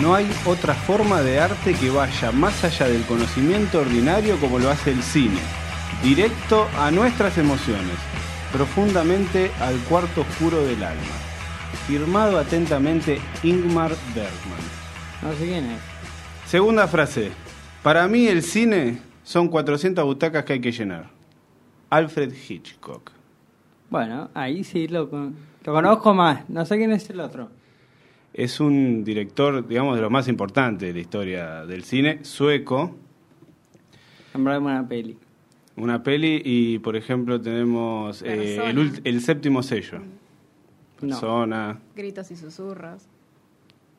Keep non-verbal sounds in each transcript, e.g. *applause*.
No hay otra forma de arte que vaya más allá del conocimiento ordinario como lo hace el cine, directo a nuestras emociones, profundamente al cuarto oscuro del alma. Firmado atentamente Ingmar Bergman. No sé quién es. Segunda frase. Para mí el cine son 400 butacas que hay que llenar. Alfred Hitchcock. Bueno, ahí sí lo, lo conozco más. No sé quién es el otro. Es un director, digamos, de lo más importante de la historia del cine, sueco. Nombrarme una peli. Una peli y, por ejemplo, tenemos eh, el, séptimo sello. No. Persona. Gritos y susurros.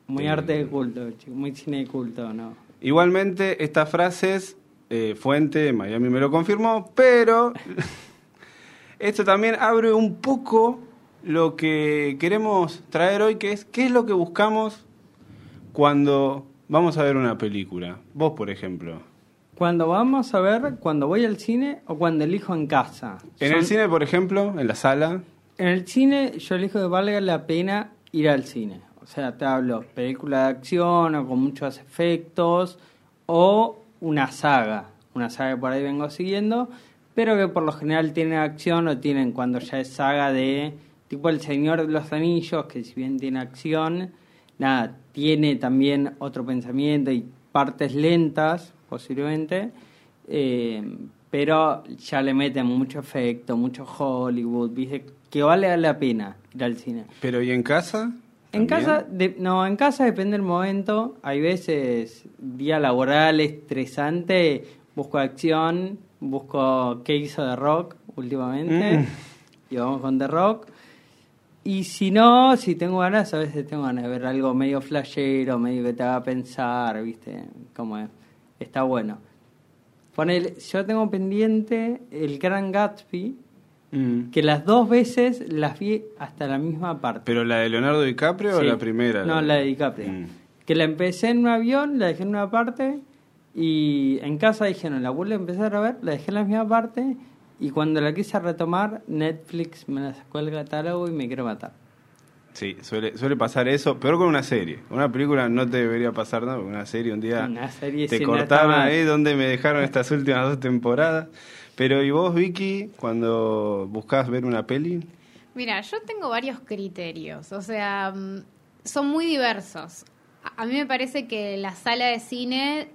Muy Eh, arte de culto, chico, muy cine de culto, ¿no? Igualmente, estas frases, eh, fuente, Miami me lo confirmó, pero *laughs* esto también abre un poco lo que queremos traer hoy, que es qué es lo que buscamos cuando vamos a ver una película. Vos, por ejemplo. Cuando vamos a ver, cuando voy al cine o cuando elijo en casa. En Son- el cine, por ejemplo, en la sala, En el cine yo elijo que valga la pena ir al cine. O sea, te hablo película de acción o con muchos efectos o una saga. Una saga que por ahí vengo siguiendo, pero que por lo general tienen acción o tienen cuando ya es saga de tipo El Señor de los Anillos, que si bien tiene acción, nada, tiene también otro pensamiento y partes lentas posiblemente. Eh, pero ya le meten mucho efecto, mucho Hollywood, ¿viste? que vale la pena ir al cine. pero ¿y en casa? En ¿También? casa, de- no, en casa depende del momento. Hay veces, día laboral estresante, busco acción, busco qué hizo The Rock últimamente. Mm. Y vamos con The Rock. Y si no, si tengo ganas, a veces tengo ganas de ver algo medio flashero, medio que te haga pensar, ¿viste? Como es. está bueno. Ponele, yo tengo pendiente el Gran Gatsby, Mm. que las dos veces las vi hasta la misma parte. ¿Pero la de Leonardo DiCaprio o la primera? No, la de DiCaprio. Mm. Que la empecé en un avión, la dejé en una parte y en casa dije, no, la vuelvo a empezar a ver, la dejé en la misma parte y cuando la quise retomar, Netflix me la sacó el catálogo y me quiero matar. Sí, suele, suele pasar eso, peor con una serie. Una película no te debería pasar nada, porque una serie un día Una serie te no mal. ahí donde me dejaron estas últimas dos temporadas. Pero ¿y vos, Vicky, cuando buscás ver una peli? Mira, yo tengo varios criterios, o sea, mm, son muy diversos. A- A mí me parece que la sala de cine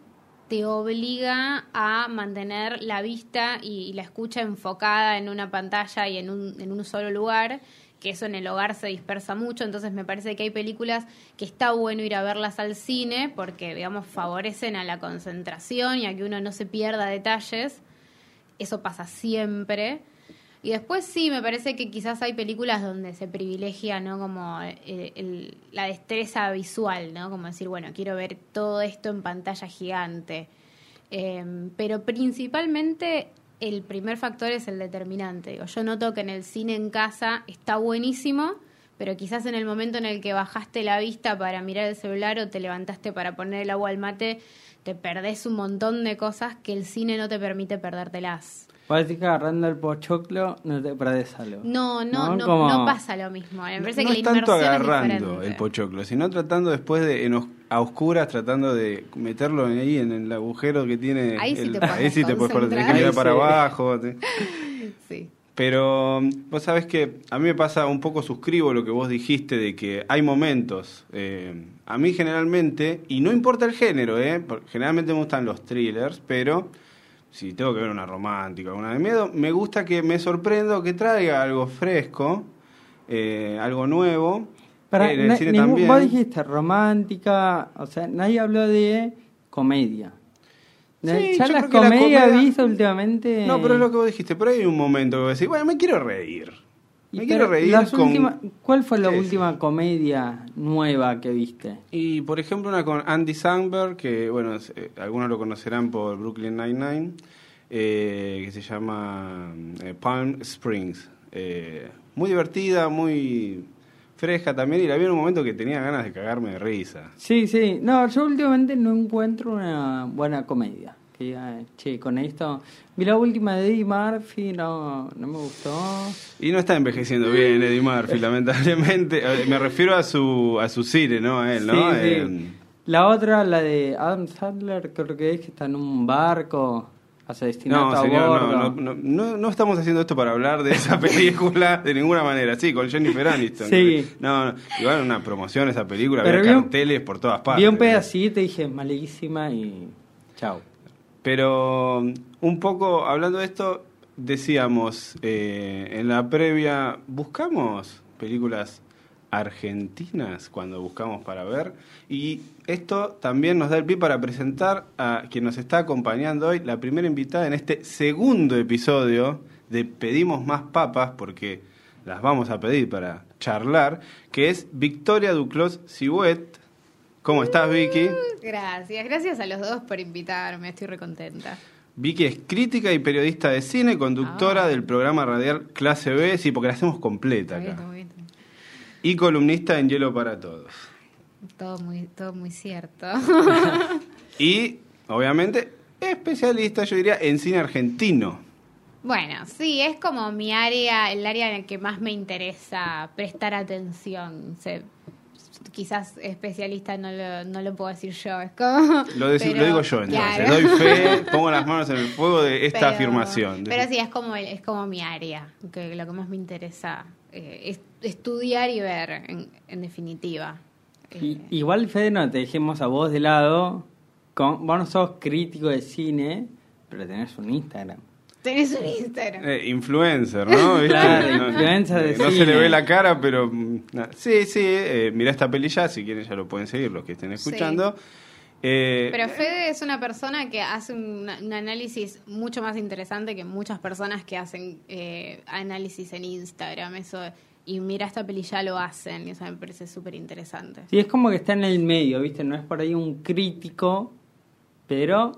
te obliga a mantener la vista y la escucha enfocada en una pantalla y en un, en un solo lugar, que eso en el hogar se dispersa mucho, entonces me parece que hay películas que está bueno ir a verlas al cine porque, digamos, favorecen a la concentración y a que uno no se pierda detalles. Eso pasa siempre. Y después sí, me parece que quizás hay películas donde se privilegia, ¿no? Como eh, la destreza visual, ¿no? Como decir, bueno, quiero ver todo esto en pantalla gigante. Eh, pero principalmente el primer factor es el determinante. Digo, yo noto que en el cine en casa está buenísimo, pero quizás en el momento en el que bajaste la vista para mirar el celular o te levantaste para poner el agua al mate, te perdés un montón de cosas que el cine no te permite perdértelas. Que agarrando el pochoclo no te perdés algo. No, no, ¿No? no, Como- no pasa lo mismo. Me parece no que es la tanto es agarrando diferente. el pochoclo, sino tratando después de en os- a oscuras, tratando de meterlo ahí en el agujero que tiene. Ahí sí el- te ahí sí te puedes perder, tenés que concentrar. mirar Ahí para sí. abajo. te- *laughs* Sí. Pero mm, vos sabés que a mí me pasa un poco, suscribo lo que vos dijiste de que hay momentos. eh, a mí generalmente, y no importa el género, eh, porque generalmente me gustan los thrillers, pero si tengo que ver una romántica, una de miedo, me gusta que me sorprenda o que traiga algo fresco, eh, algo nuevo. Para, en el na- cine ningún- también. Vos dijiste romántica, o sea, nadie habló de comedia. Sí, ya las comedias comedia- visto últimamente. No, pero es lo que vos dijiste, por ahí hay un momento que vos decís, bueno, me quiero reír. Me pero quiero reír las con... últimas- ¿Cuál fue la última comedia nueva que viste? Y por ejemplo una con Andy Samberg, que bueno, eh, algunos lo conocerán por Brooklyn Nine-Nine, eh, que se llama eh, Palm Springs. Muy divertida, muy fresca también, y la vi en un momento que tenía ganas de cagarme de risa. Sí, sí. No, yo últimamente no encuentro una buena comedia. Que diga, che, con esto. Vi la última de Eddie Murphy, no, no me gustó. Y no está envejeciendo bien Eddie Murphy, *laughs* lamentablemente. Eh, Me refiero a su, a su cine, ¿no? A él, ¿no? Sí, sí. Eh, La otra, la de Adam Sandler, creo que es que está en un barco, asesinato No, a bordo. no, no, no, no, no estamos haciendo esto para hablar de esa *laughs* película de ninguna manera. Sí, con Jennifer Aniston. Sí. No, igual una promoción esa película, había carteles por todas partes. Vi un pedacito y dije, malísima y chao. Pero um, un poco hablando de esto, decíamos eh, en la previa, buscamos películas argentinas cuando buscamos para ver y esto también nos da el pie para presentar a quien nos está acompañando hoy, la primera invitada en este segundo episodio de Pedimos más papas porque las vamos a pedir para charlar, que es Victoria Duclos Sibuet. ¿Cómo estás, Vicky? Gracias, gracias a los dos por invitarme, estoy recontenta. Vicky es crítica y periodista de cine, conductora Ah. del programa radial Clase B, sí, porque la hacemos completa bien, acá. está muy bien. Y columnista en Hielo para Todos. Todo muy, todo muy cierto. *laughs* Y, obviamente, especialista, yo diría, en cine argentino. bueno, sí, es como mi área, el área en la que más me interesa prestar atención. Se- quizás especialista no lo, no lo puedo decir yo, es como... Lo, deci- pero- lo digo yo, entonces. claro. Doy fe, *laughs* pongo las manos en el fuego de esta Pero- afirmación. Pero sí, es como, el- es como mi área, que lo que más me interesa eh, es estudiar y ver, en, en definitiva. Y- Eh, igual, Fede, no te dejemos a vos de lado. Con, vos no sos crítico de cine, pero tenés un Instagram. Tenés un Instagram. Eh, influencer, ¿no? *laughs* ¿Viste? Claro, no, influencer de no se le ve la cara, pero mm, sí, sí, eh, mirá esta peli ya, si quieren ya lo pueden seguir los que estén Sí. escuchando. Eh, Pero Fede es una persona que hace un, un análisis mucho más interesante que muchas personas que hacen eh, análisis en Instagram. Eso y mira esta peli ya lo hacen y eso me parece súper interesante. Sí, es como que está en el medio, ¿viste? No es por ahí un crítico, pero...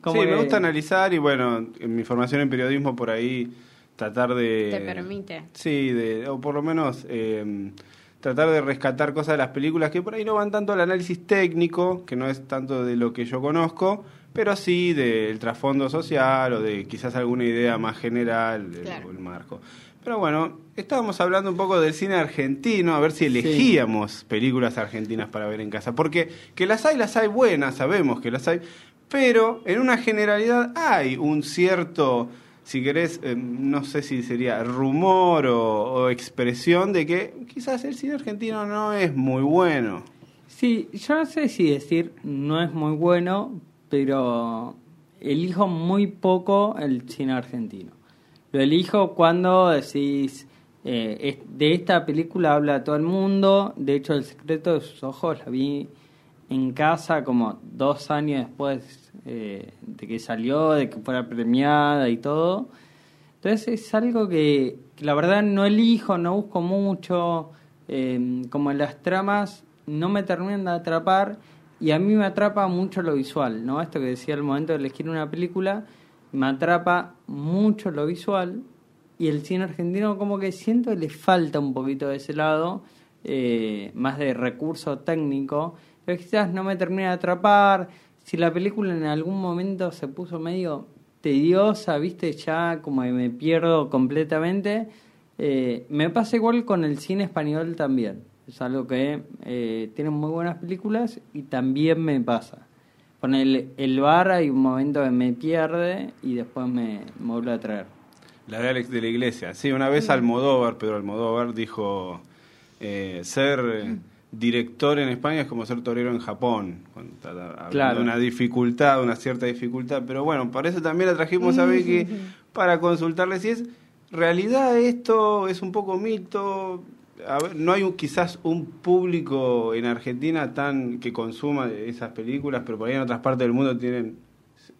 Como sí, me gusta analizar y bueno, en mi formación en periodismo por ahí tratar de... Te permite. Sí, de, o por lo menos eh, tratar de rescatar cosas de las películas que por ahí no van tanto al análisis técnico, que no es tanto de lo que yo conozco, pero sí del trasfondo social o de quizás alguna idea más general del Claro. el marco. Pero bueno, estábamos hablando un poco del cine argentino, a ver si elegíamos películas argentinas para ver en casa. Porque que las hay, las hay buenas, sabemos que las hay, pero en una generalidad hay un cierto, si querés, eh, no sé si sería rumor o, expresión de que quizás el cine argentino no es muy bueno. Sí, yo no sé si decir no es muy bueno, pero elijo muy poco el cine argentino. Lo elijo cuando decís, eh, de esta película habla todo el mundo, de hecho El secreto de sus ojos la vi en casa como dos años después eh, de que salió, de que fuera premiada y todo. Entonces es algo que, la verdad no elijo, no busco mucho, eh, como las tramas no me terminan de atrapar y a mí me atrapa mucho lo visual, ¿no? Esto que decía al momento de elegir una película, me atrapa mucho lo visual y el cine argentino como que siento que le falta un poquito de ese lado, eh, más de recurso técnico, pero quizás no me termina de atrapar, si la película en algún momento se puso medio tediosa, viste, ya como que me pierdo completamente. Eh, me pasa igual con el cine español también. Es algo que eh, tiene muy buenas películas y también me pasa. Con el, el bar hay un momento que me pierde y después me, me vuelve a traer. La de Alex de la Iglesia. Sí, una vez Almodóvar, Pedro Almodóvar, dijo eh, ser eh, director en España es como ser torero en Japón. Cuando está hablando Claro. de una dificultad, una cierta dificultad. Pero bueno, para eso también la trajimos a Vicky *laughs* para consultarle si es realidad esto, es un poco mito. A ver, no hay un- quizás un público en Argentina tan que consuma esas películas, pero por ahí en otras partes del mundo tienen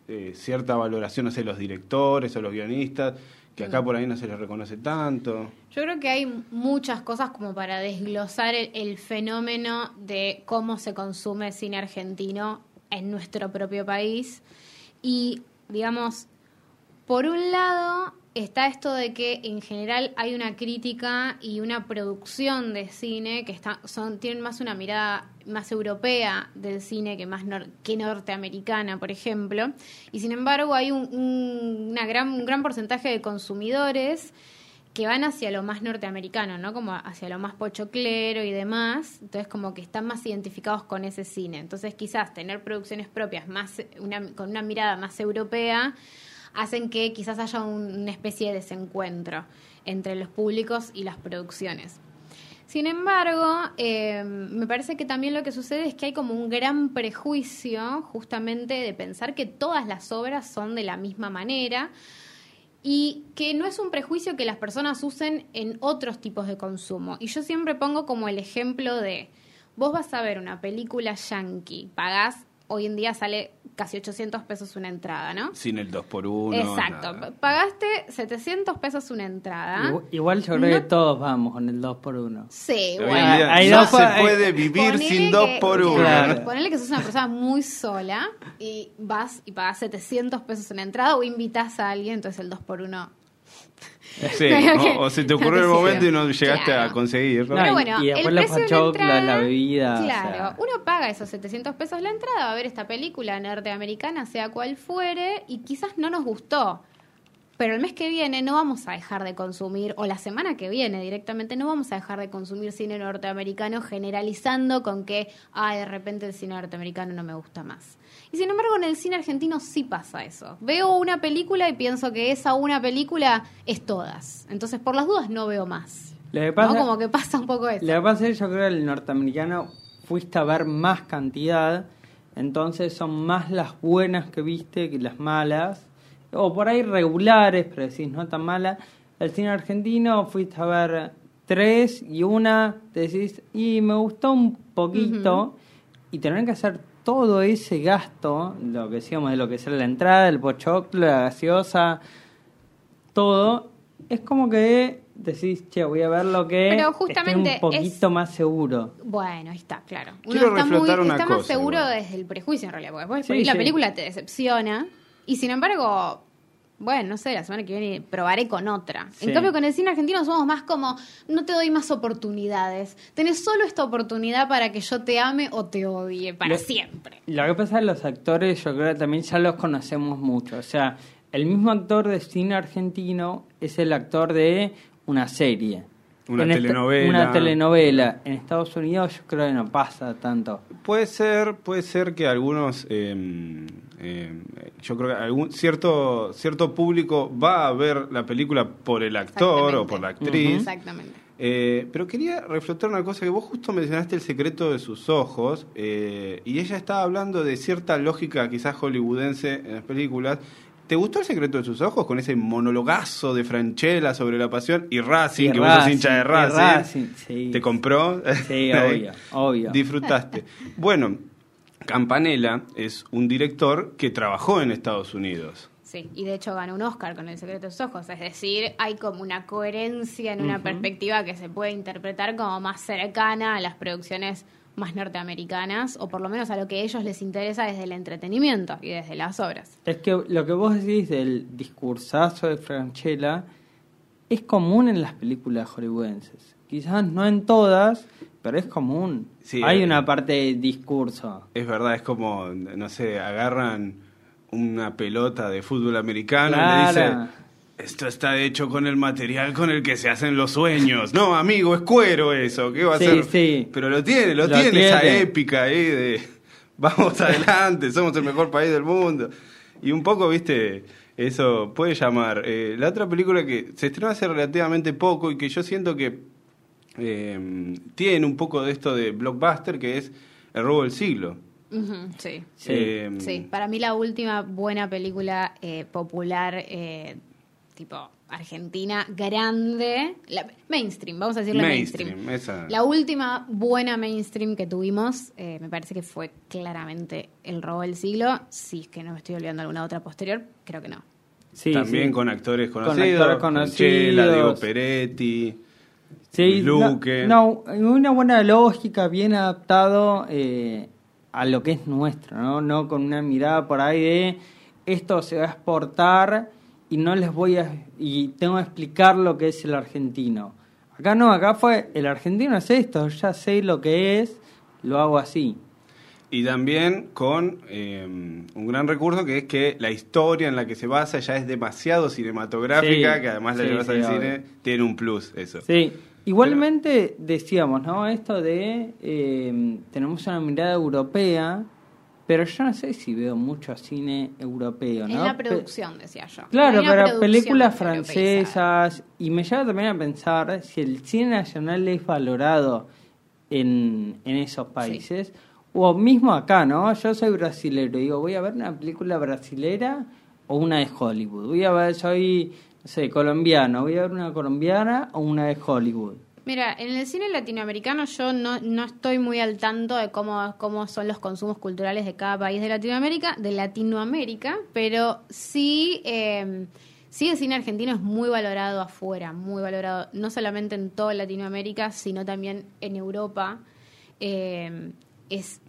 eh, cierta valoración, no sé, los directores o los guionistas, que acá por ahí no se les reconoce tanto. Yo creo que hay muchas cosas como para desglosar el, el fenómeno de cómo se consume cine argentino en nuestro propio país. Y, digamos, por un lado está esto de que en general hay una crítica y una producción de cine que está, son, tienen más una mirada más europea del cine que más nor- que norteamericana, por ejemplo. Y sin embargo hay un, un- una gran, un gran porcentaje de consumidores que van hacia lo más norteamericano, ¿no? Como hacia lo más pochoclero y demás. Entonces, como que están más identificados con ese cine. Entonces, quizás tener producciones propias más una, con una mirada más europea hacen que quizás haya un- una especie de desencuentro entre los públicos y las producciones. Sin embargo, eh, me parece que también lo que sucede es que hay como un gran prejuicio justamente de pensar que todas las obras son de la misma manera y que no es un prejuicio que las personas usen en otros tipos de consumo. Y yo siempre pongo como el ejemplo de, vos vas a ver una película yankee, pagás, hoy en día sale casi 800 pesos una entrada, ¿no? Sin el 2 por 1 Exacto, pagaste 700 pesos una entrada. Igual, igual yo creo No- que todos vamos con el 2 por 1 Sí, bueno. hay no dos se hay- puede vivir Ponele sin 2 que- por que- 1 Claro. Ponele que sos una persona muy sola y vas y pagas 700 pesos una entrada o invitas a alguien, entonces el 2 por 1 Sí, *laughs* o, o se te ocurrió el momento y no llegaste Claro. a conseguirlo. No, Pero y- bueno, y después el la precio de la entrada, la bebida, o Claro, sea. uno paga esos 700 pesos la entrada, va a ver esta película norteamericana, sea cual fuere, y quizás no nos gustó. Pero el mes que viene no vamos a dejar de consumir, o la semana que viene directamente, no vamos a dejar de consumir cine norteamericano generalizando con que, ah, de repente el cine norteamericano no me gusta más. Y sin embargo, en el cine argentino sí pasa eso. Veo una película y pienso que esa una película es todas. Entonces, por las dudas, no veo más. Lo que ¿No? pasa, Como que pasa un poco eso. lo que pasa es que yo creo que el norteamericano fuiste a ver más cantidad, entonces son más las buenas que viste que las malas, o por ahí regulares, pero decís no tan malas. El cine argentino fuiste a ver tres y una decís, y me gustó un poquito, y tener que hacer todo ese gasto, lo que decíamos de lo que es la entrada, el pochoclo, la gaseosa, todo, es como que decís, che, voy a ver lo que Pero esté justamente un poquito es- más seguro. Bueno, ahí está, claro. Uno Quiero está, muy, una está más seguro igual. desde el prejuicio, en realidad. Porque después Sí, la sí. película te decepciona. Y sin embargo, bueno, no sé, la semana que viene probaré con otra. Sí. En cambio, con el cine argentino somos más como, no te doy más oportunidades. Tenés solo esta oportunidad para que yo te ame o te odie para Lo- siempre. Lo que pasa es que los actores, yo creo que también ya los conocemos mucho. O sea, el mismo actor de cine argentino es el actor de una serie. Una En esta- telenovela. una telenovela. En Estados Unidos yo creo que no pasa tanto. Puede ser, puede ser que algunos, eh, eh, yo creo que algún cierto cierto público va a ver la película por el actor o por la actriz. Exactamente. Eh, pero quería reflejar una cosa que vos justo mencionaste el secreto de sus ojos eh, y ella estaba hablando de cierta lógica quizás hollywoodense en las películas. ¿Te gustó el secreto de sus ojos con ese monologazo de Franchella sobre la pasión y Racing, Y que vos sos hincha de Racing? Racing, sí. ¿Te compró? Sí, *laughs* obvio, obvio. Disfrutaste. *laughs* Bueno, Campanella es un director que trabajó en Estados Unidos. Sí, y de hecho ganó un Oscar con El secreto de sus ojos. Es decir, hay como una coherencia en una perspectiva que se puede interpretar como más cercana a las producciones más norteamericanas, o por lo menos a lo que a ellos les interesa desde el entretenimiento y desde las obras. Es que lo que vos decís del discursazo de Franchella es común en las películas hollywoodenses. Quizás no en todas, pero es común. Sí, Hay eh. una parte de discurso. Es verdad, es como, no sé, agarran una pelota de fútbol americano y le dicen, esto está hecho con el material con el que se hacen los sueños. No, amigo, es cuero eso, ¿qué va a Sí, ser? sí. Pero lo tiene, lo, Lo tiene, esa épica ahí de *laughs* vamos adelante, somos el mejor país del mundo. Y un poco, viste, eso puede llamar. Eh, la otra película que se estrenó hace relativamente poco y que yo siento que eh, tiene un poco de esto de blockbuster, que es El robo del siglo. Sí. Sí. Eh, Sí, para mí la última buena película eh, popular, eh, tipo argentina, grande, la- mainstream, vamos a decirle mainstream. Mainstream, esa. La última buena mainstream que tuvimos, eh, me parece que fue claramente El robo del siglo. Si es que no me estoy olvidando alguna otra posterior, creo que no. Sí, También sí. con actores Con conocidos. actores Franchella, conocidos. Diego Peretti. Sí, Luque. No, no, una buena lógica, bien adaptado eh, a lo que es nuestro, ¿no? No con una mirada por ahí de esto se va a exportar y no les voy a. y tengo que explicar lo que es el argentino. Acá no, acá fue el argentino es esto, ya sé lo que es, lo hago así. Y también con eh, un gran recurso que es que la historia en la que se basa ya es demasiado cinematográfica, Sí, que además la sí, llevas sí, al obvio. cine, tiene un plus eso. Sí, igualmente decíamos, ¿no? Esto de eh, tenemos una mirada europea, pero yo no sé si veo mucho cine europeo, ¿no? En la producción, decía yo. Claro, pero películas francesas y me lleva también a pensar si el cine nacional es valorado en, en esos países o mismo acá, ¿no? Yo soy brasilero y digo, voy a ver una película brasilera o una de Hollywood. Voy a ver, soy, no sé, colombiano, voy a ver una colombiana o una de Hollywood. Mira, en el cine latinoamericano yo no, no estoy muy al tanto de cómo, cómo son los consumos culturales de cada país de Latinoamérica, de Latinoamérica, pero sí, eh, sí el cine argentino es muy valorado afuera, muy valorado, no solamente en toda Latinoamérica, sino también en Europa. Eh, es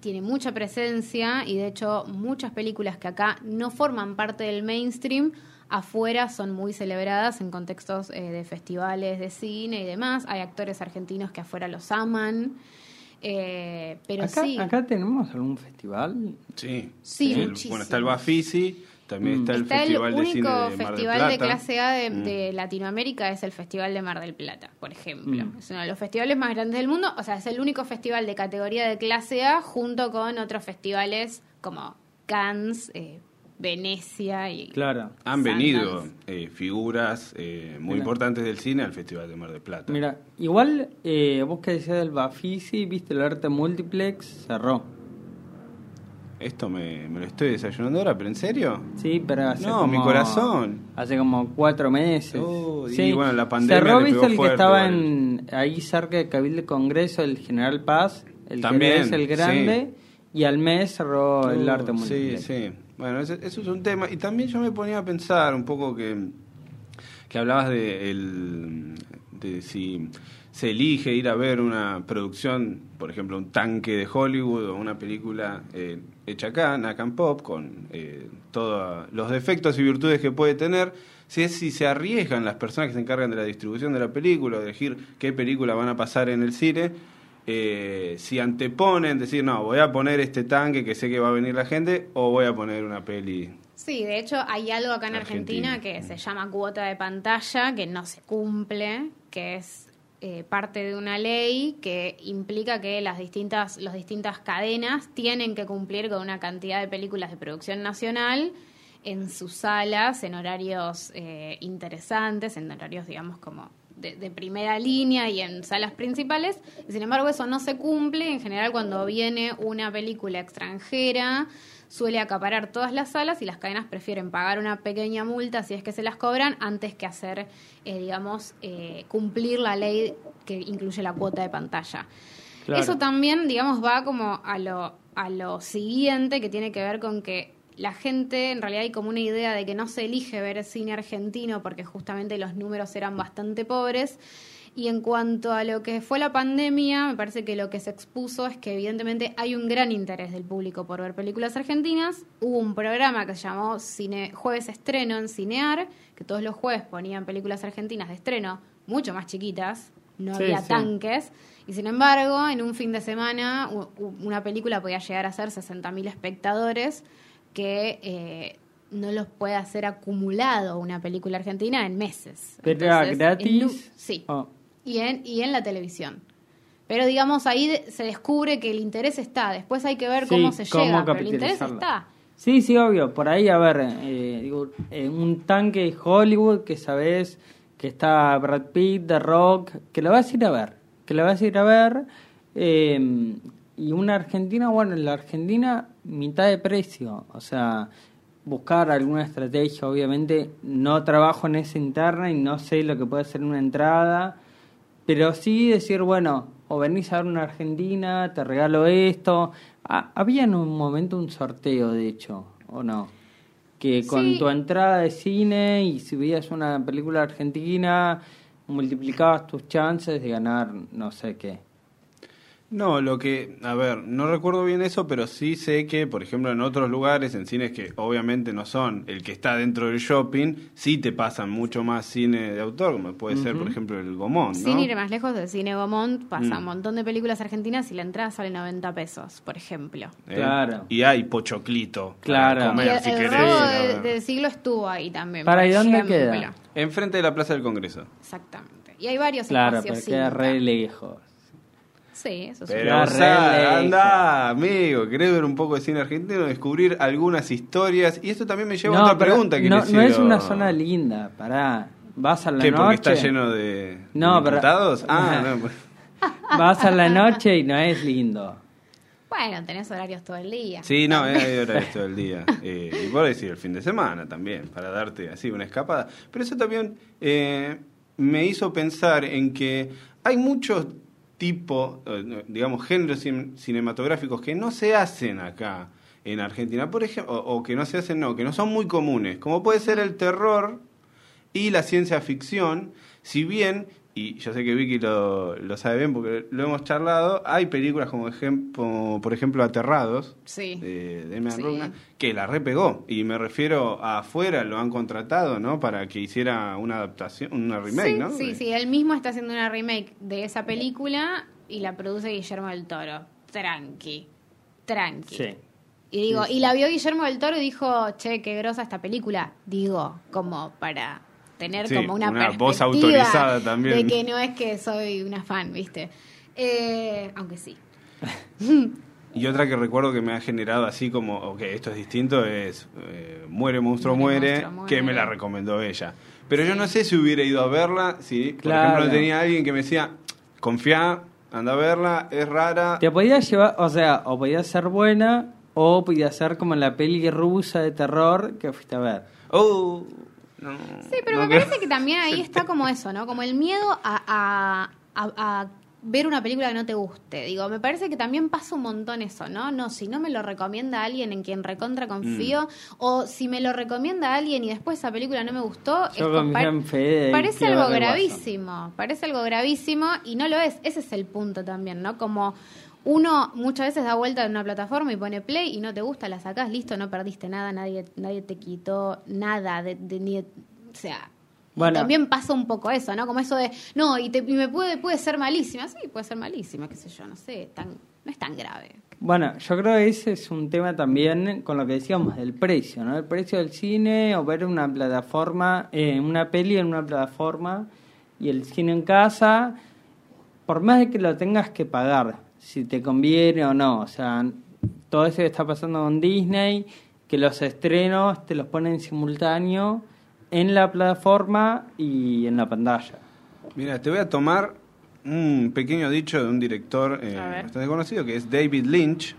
tiene mucha presencia y de hecho muchas películas que acá no forman parte del mainstream afuera son muy celebradas en contextos eh, de festivales de cine y demás. Hay actores argentinos que afuera los aman. Eh, pero acá, sí, acá tenemos algún festival. Sí. Sí, El- bueno, está el Bafisi, también Mm. está el está el Festival de Cine único de Mar del festival de Plata. clase A de, Mm. de Latinoamérica es el Festival de Mar del Plata, por ejemplo. Mm. Es uno de los festivales más grandes del mundo, o sea, es el único festival de categoría de clase A junto con otros festivales como Cannes, eh, Venecia y Claro. Han venido eh, figuras eh, muy Mira. importantes del cine al Festival de Mar del Plata. Mira, igual eh, vos que decías del Bafisi, viste el arte multiplex, cerró. Esto me, me lo estoy desayunando ahora, pero ¿en serio? Sí, pero hace No, como- mi corazón. Hace como cuatro meses. Oh, y sí. bueno, la pandemia Cerró, le viste el que estaba en, ahí cerca de Cabildo Congreso, el General Paz, el También, que es el grande, y al mes cerró el Oh, arte Sí, multiplex. sí. Bueno, eso, es un tema. Y también yo me ponía a pensar un poco que, que hablabas de, el, de si se elige ir a ver una producción, por ejemplo, un tanque de Hollywood o una película eh, hecha acá, Nacan Pop, con eh, todos los defectos y virtudes que puede tener. Si es si se arriesgan las personas que se encargan de la distribución de la película, de elegir qué película van a pasar en el cine, eh, si anteponen, decir, no, voy a poner este tanque que sé que va a venir la gente, o voy a poner una peli. Sí, de hecho hay algo acá en Argentina, Argentina. que se llama cuota de pantalla, que no se cumple, que es eh, parte de una ley que implica que las distintas, las distintas cadenas tienen que cumplir con una cantidad de películas de producción nacional en sus salas, en horarios eh, interesantes, en horarios, digamos, como de, de primera línea y en salas principales. Sin embargo, eso no se cumple. En general, cuando viene una película extranjera, suele acaparar todas las salas y las cadenas prefieren pagar una pequeña multa si es que se las cobran antes que hacer, eh, digamos, eh, cumplir la ley que incluye la cuota de pantalla. Claro. Eso también, digamos, va como a lo, a lo siguiente que tiene que ver con que la gente, en realidad hay como una idea de que no se elige ver cine argentino porque justamente los números eran bastante pobres. Y en cuanto a lo que fue la pandemia, me parece que lo que se expuso es que evidentemente hay un gran interés del público por ver películas argentinas. Hubo un programa que se llamó Cine, Jueves Estreno en Cinear, que todos los jueves ponían películas argentinas de estreno mucho más chiquitas, no Sí, había sí. tanques. Y sin embargo, en un fin de semana, una película podía llegar a ser 60.000 espectadores, que eh, no los puede hacer acumulado una película argentina en meses. ¿Pero Entonces, gratis? en sí Oh, y en, y en la televisión. Pero digamos, ahí de- se descubre que el interés está. Después hay que ver sí, cómo se cómo llega, pero el interés está. Sí, sí, obvio. Por ahí, a ver, eh, digo, eh, un tanque de Hollywood que sabes que está Brad Pitt, The Rock, que lo vas a ir a ver, que lo vas a ir a ver. eh, y una Argentina, bueno, en la Argentina, mitad de precio. O sea, buscar alguna estrategia, obviamente, no trabajo en esa interna y no sé lo que puede ser una entrada. Pero sí decir, bueno, o venís a ver una Argentina, te regalo esto. Ah, había en un momento un sorteo, de hecho, ¿o no? Que con Sí. tu entrada de cine y si veías una película argentina, multiplicabas tus chances de ganar no sé qué. No, lo que, a ver, no recuerdo bien eso, pero sí sé que, por ejemplo, en otros lugares, en cines que obviamente no son el que está dentro del shopping, sí te pasan mucho más cine de autor, como puede ser, por ejemplo, el Gomón, ¿no? Sin ir más lejos del cine Gomont, pasa Mm. un montón de películas argentinas y la entrada sale 90 pesos, por ejemplo. ¿Eh? Claro. Y hay pochoclito. Claro. Para comer, y el, si el querés. robo de- del siglo estuvo ahí también. ¿Para y dónde ejemplo. queda? Enfrente de la Plaza del Congreso. Exactamente. Y hay varios Claro, espacios. pero queda re lejos. Sí, eso sí. Pero, o sea, anda, amigo, querés ver un poco de cine argentino, descubrir algunas historias. Y esto también me lleva a No, otra pero pregunta que no, les no es una zona linda, pará. Vas a la ¿Qué? noche. Porque está lleno de No, pero-. *laughs* Ah, no, pues- Vas a la noche y no es lindo. Bueno, tenés horarios todo el día. Sí, no, eh, hay horarios *laughs* todo el día. Eh, y por decir el fin de semana también, para darte así una escapada. Pero eso también eh, me hizo pensar en que hay muchos tipos, eh, digamos, géneros cin- cinematográficos que no se hacen acá en Argentina, por ejemplo, o, o que no se hacen, no, que no son muy comunes, como puede ser el terror y la ciencia ficción, si bien, y yo sé que Vicky lo, lo sabe bien porque lo hemos charlado, hay películas como, ejemplo, por ejemplo Aterrados, Sí. de Demian Sí. Rugna, que la repegó. Y me refiero a afuera, lo han contratado, ¿no? Para que hiciera una adaptación, una remake, sí, ¿no? sí, De- sí, él mismo está haciendo una remake de esa película y la produce Guillermo del Toro. Tranqui, tranqui. Sí. Y digo, Sí, y la vio Guillermo del Toro y dijo, che, qué grosa esta película. Digo, como para tener Sí, como una, una voz autorizada también. De que no es que soy una fan, ¿viste? Eh, aunque sí. *laughs* Y otra que recuerdo que me ha generado así como, ok, esto es distinto, es eh, Muere, monstruo, Muere, muere, monstruo, muere. que me la recomendó ella. Pero yo no sé si hubiera ido a verla, si, por Claro. ejemplo, tenía alguien que me decía, confía, anda a verla, es rara. Te podía llevar, o sea, o podía ser buena o podía ser como la peli rusa de terror que fuiste a ver. Oh, no, Sí, pero no me parece que también ahí está como eso, ¿no? Como el miedo a, a- a- a ver una película que no te guste. Digo, me parece que también pasa un montón eso, ¿no? No, si no me lo recomienda alguien en quien recontra confío, Mm. o si me lo recomienda alguien y después esa película no me gustó, Yo es confío pa- en Fede y parece algo gravísimo, parece algo gravísimo y no lo es. Ese es el punto también, ¿no? Como uno muchas veces da vuelta en una plataforma y pone play y no te gusta, la sacás, listo, no perdiste nada, nadie, nadie te quitó nada de, de- ni o sea, Bueno. también pasa un poco eso, ¿no? Como eso de, no, y, te, y me puede, puede ser malísima, sí, puede ser malísima, qué sé yo, no sé, tan, no es tan grave. Bueno, yo creo que ese es un tema también con lo que decíamos del precio, ¿no? El precio del cine o ver una plataforma, eh, una peli en una plataforma y el cine en casa, por más de que lo tengas que pagar, si te conviene o no. O sea, todo eso que está pasando con Disney, que los estrenos te los ponen simultáneo en la plataforma y en la pantalla. Mira, te voy a tomar un pequeño dicho de un director eh, bastante conocido, que es David Lynch.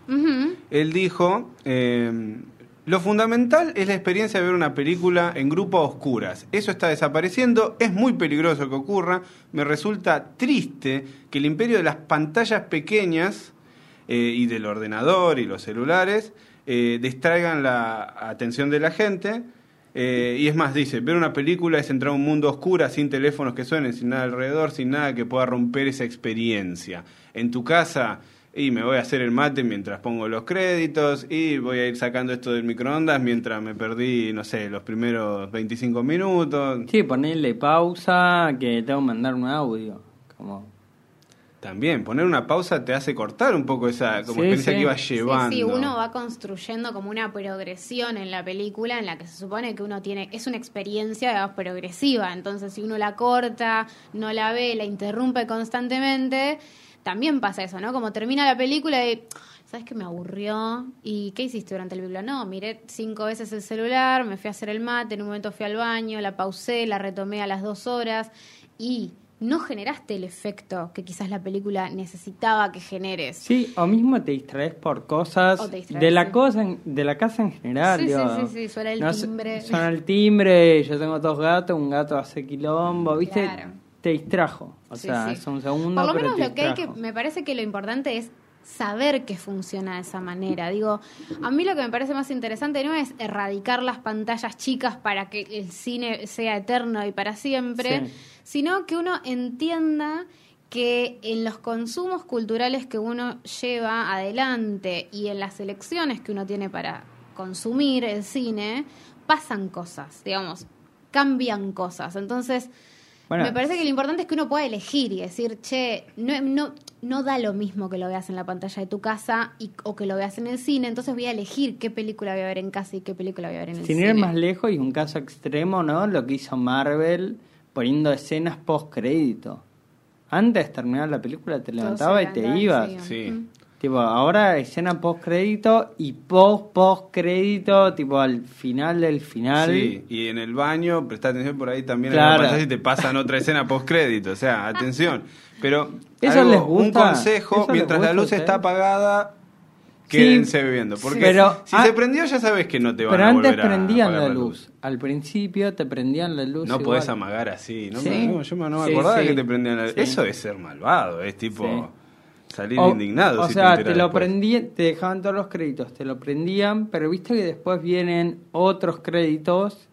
Él dijo, eh, lo fundamental es la experiencia de ver una película en grupo a oscuras. Eso está desapareciendo, es muy peligroso que ocurra. Me resulta triste que el imperio de las pantallas pequeñas eh, y del ordenador y los celulares eh, distraigan la atención de la gente. Eh, y es más, dice, ver una película es entrar a un mundo oscuro, sin teléfonos que suenen, sin nada alrededor, sin nada que pueda romper esa experiencia. En tu casa, y me voy a hacer el mate mientras pongo los créditos, y voy a ir sacando esto del microondas mientras me perdí, no sé, los primeros 25 minutos. Sí, ponerle pausa, que tengo que mandar un audio. Como, También, poner una pausa te hace cortar un poco esa como Sí, experiencia sí. que ibas Sí, llevando. sí, uno va construyendo como una progresión en la película en la que se supone que uno tiene, es una experiencia digamos, progresiva, entonces si uno la corta, no la ve, la interrumpe constantemente, también pasa eso, ¿no? Como termina la película y, ¿sabes qué me aburrió? ¿Y qué hiciste durante la película? No, miré cinco veces el celular, me fui a hacer el mate, en un momento fui al baño, la pausé, la retomé a las dos horas y... No generaste el efecto que quizás la película necesitaba que generes. Sí, o mismo te distraes por cosas O te distraes, de la sí. cosa, en- de la casa en general. Sí, sí, digo. sí, sí, suena el No timbre. Suena el timbre, yo tengo dos gatos, un gato hace quilombo, ¿viste? Claro. Te distrajo. O Sí, sea, sí. es un segundo, Por lo menos lo que hay que, me parece que lo importante es saber que funciona de esa manera. Digo, a mí lo que me parece más interesante no es erradicar las pantallas chicas para que el cine sea eterno y para siempre, Sí. sino que uno entienda que en los consumos culturales que uno lleva adelante y en las elecciones que uno tiene para consumir el cine, pasan cosas, digamos, cambian cosas. Entonces, Bueno, me parece que lo importante es que uno pueda elegir y decir, che, no, no, no da lo mismo que lo veas en la pantalla de tu casa y, o que lo veas en el cine, entonces voy a elegir qué película voy a ver en casa y qué película voy a ver en el Sin cine. ir más lejos, y un caso extremo, ¿no? Lo que hizo Marvel poniendo escenas post crédito. Antes de terminar la película te levantaba y te ibas. Sí. Mm. Tipo, ahora escena post crédito y post post crédito, tipo al final del final. Sí, y en el baño, presta atención por ahí también en Claro. la pantalla y te pasan otra escena post crédito, o sea, atención. Pero ¿Eso algo- les un gusta? consejo, ¿Eso les mientras la gusta luz está apagada, Sí, quédense bebiendo, porque pero- si ah, se prendió ya sabes que no te van Pero a antes volver a prendían la luz. Al principio te prendían la luz. No igual. podés amagar así, ¿no? Sí. No, yo no me Sí, acordaba sí. que te prendían la Sí. Eso es ser malvado, es tipo Sí. Salir O, indignado. o si sea, te, te, lo prendían, te dejaban todos los créditos, te lo prendían, pero viste que después vienen otros créditos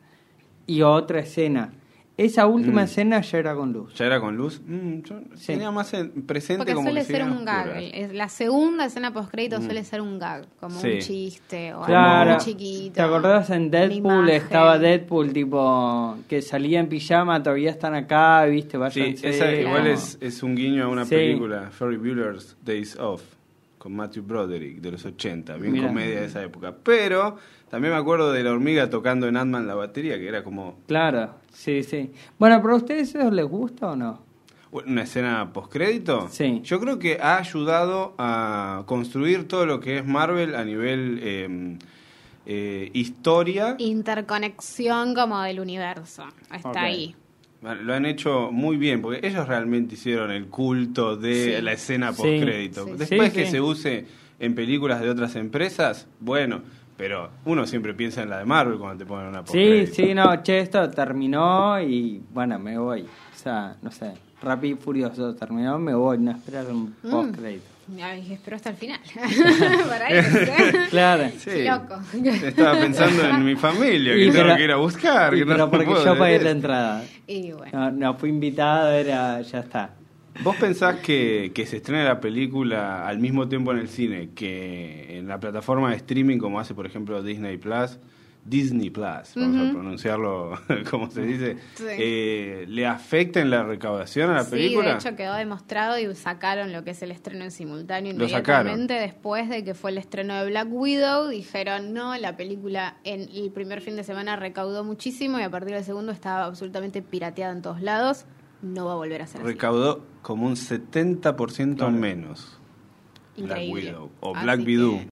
y otra escena. Esa última Mm. escena ya era con luz. ¿Ya era con luz? Mm, yo Sí. tenía más en- presente Porque como suele que ser un gag. oscuras. Es- La segunda escena post crédito Mm. suele ser un gag, como Sí. un chiste o Claro. algo muy chiquito. ¿Te acordás en Deadpool? Estaba Deadpool, tipo, que salía en pijama, todavía están acá, viste, Sí, váyanse. esa igual es, es un guiño a una Sí. película, Ferry Bueller's Days Off, con Matthew Broderick, de los 80, bien comedia de esa época. Pero también me acuerdo de la hormiga tocando en Ant-Man la batería, que era como Claro, sí, sí. Bueno, pero a ustedes eso les gusta o no? una escena postcrédito. Sí. Yo creo que ha ayudado a construir todo lo que es Marvel a nivel eh, eh, historia. Interconexión como del universo. Está ahí. Lo han hecho muy bien, porque ellos realmente hicieron el culto de Sí. la escena Sí, postcrédito. sí. Después Sí, que sí. se use en películas de otras empresas, bueno, pero uno siempre piensa en la de Marvel cuando te ponen una Sí, sí, no, che, esto terminó y bueno, me voy. O sea, no sé, Rápido y Furioso terminó, me voy, no esperar un Mm. post crédito. Ay, espero hasta el final. *laughs* Para irse. Claro. Sí. Loco. Estaba pensando en mi familia, que Y tengo pero- que ir a buscar. Y que no pero porque yo pagué la entrada. Y bueno. No, no fui invitado, era, ya está. ¿Vos pensás que, que se estrene la película al mismo tiempo en el cine que en la plataforma de streaming como hace por ejemplo Disney Plus? Disney Plus, vamos a pronunciarlo *laughs* como se dice. Sí. eh, ¿Le afecta en la recaudación a la Sí, película? de hecho quedó demostrado y sacaron lo que es el estreno en simultáneo inmediatamente después de que fue el estreno de Black Widow. Dijeron, no, la película en el primer fin de semana recaudó muchísimo y a partir del segundo estaba absolutamente pirateada en todos lados. No va a volver a ser así. Recaudó como un 70% Claro. menos. Black Increíble. Widow o Así Black Widow.